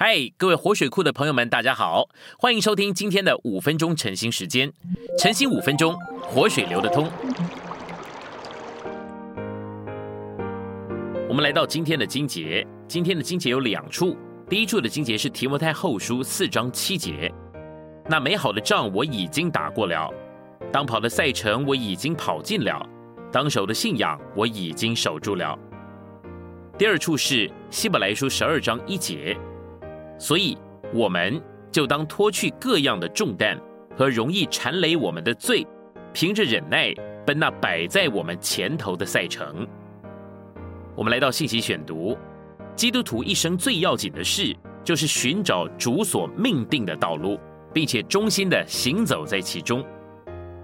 嗨，各位活水库的朋友们，大家好，欢迎收听今天的五分钟晨兴时间。晨兴五分钟，活水流得通。我们来到今天的经节，今天的经节有两处。第一处的经节是提摩太后书四章七节，那美好的仗我已经打过了，当跑的赛程我已经跑尽了，当守的信仰我已经守住了。第二处是希伯来书十二章一节。所以，我们就当脱去各样的重担和容易缠累我们的罪，凭着忍耐奔那摆在我们前头的赛程。我们来到信息选读，基督徒一生最要紧的事，就是寻找主所命定的道路，并且忠心的行走在其中。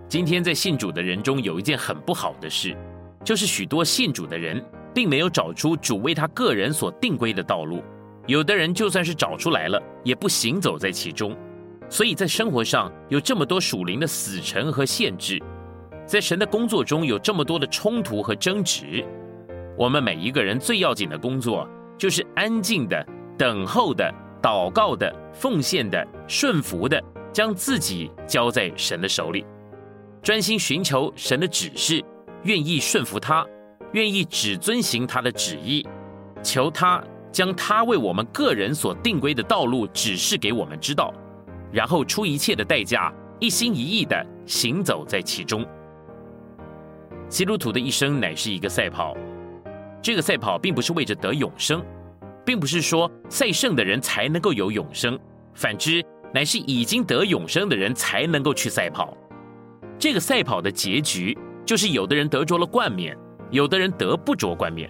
今天在信主的人中，有一件很不好的事，就是许多信主的人，并没有找出主为他个人所定规的道路。有的人就算是找出来了，也不行走在其中，所以在生活上有这么多属灵的死沉和限制，在神的工作中有这么多的冲突和争执。我们每一个人最要紧的工作，就是安静的、等候的、祷告的、奉献的、顺服的，将自己交在神的手里，专心寻求神的指示，愿意顺服他，愿意只遵行他的旨意，求他。将他为我们个人所定规的道路指示给我们知道，然后出一切的代价，一心一意的行走在其中。基督徒的一生乃是一个赛跑，这个赛跑并不是为着得永生，并不是说赛胜的人才能够有永生，反之，乃是已经得永生的人才能够去赛跑。这个赛跑的结局，就是有的人得着了冠冕，有的人得不着冠冕。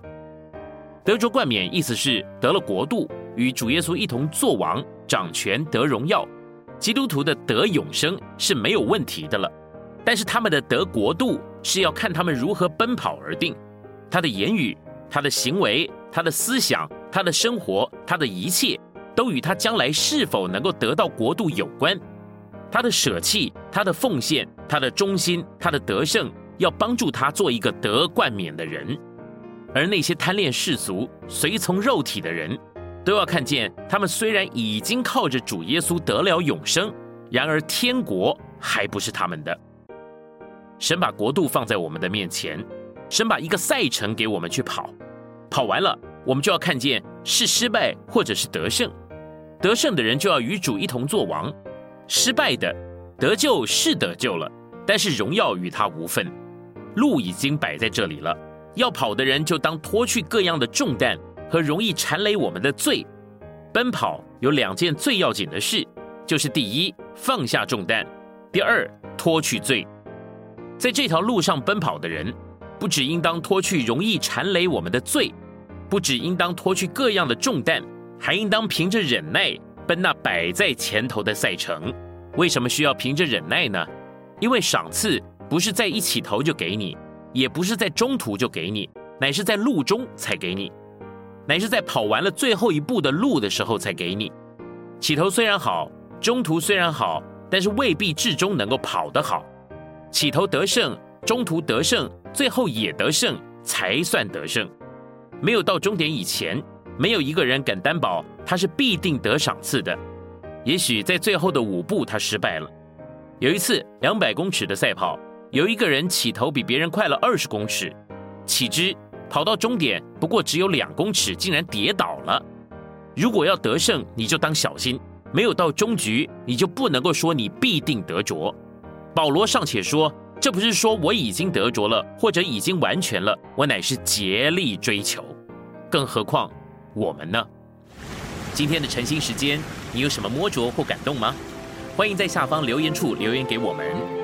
得着冠冕，意思是得了国度，与主耶稣一同作王、掌权、得荣耀。基督徒的得永生是没有问题的了，但是他们的得国度是要看他们如何奔跑而定。他的言语、他的行为、他的思想、他的生活、他的一切，都与他将来是否能够得到国度有关。他的舍弃、他的奉献、他的忠心、他的得胜，要帮助他做一个得冠冕的人。而那些贪恋世俗、随从肉体的人，都要看见，他们虽然已经靠着主耶稣得了永生，然而天国还不是他们的。神把国度放在我们的面前，神把一个赛程给我们去跑，跑完了，我们就要看见是失败或者是得胜。得胜的人就要与主一同作王，失败的得救是得救了，但是荣耀与他无份。路已经摆在这里了。要跑的人就当脱去各样的重担和容易缠累我们的罪。奔跑有两件最要紧的事，就是第一放下重担，第二脱去罪。在这条路上奔跑的人，不只应当脱去容易缠累我们的罪，不只应当脱去各样的重担，还应当凭着忍耐奔那摆在前头的赛程。为什么需要凭着忍耐呢？因为赏赐不是在一起头就给你。也不是在中途就给你，乃是在路中才给你，乃是在跑完了最后一步的路的时候才给你。起头虽然好，中途虽然好，但是未必至终能够跑得好。起头得胜，中途得胜，最后也得胜，才算得胜。没有到终点以前，没有一个人敢担保他是必定得赏赐的。也许在最后的五步他失败了。有一次两百公尺的赛跑。有一个人起头比别人快了二十公尺，岂知跑到终点不过只有两公尺，竟然跌倒了。如果要得胜，你就当小心；没有到终局，你就不能够说你必定得着。保罗尚且说，这不是说我已经得着了，或者已经完全了，我乃是竭力追求。更何况我们呢？今天的晨兴时间，你有什么摸着或感动吗？欢迎在下方留言处留言给我们。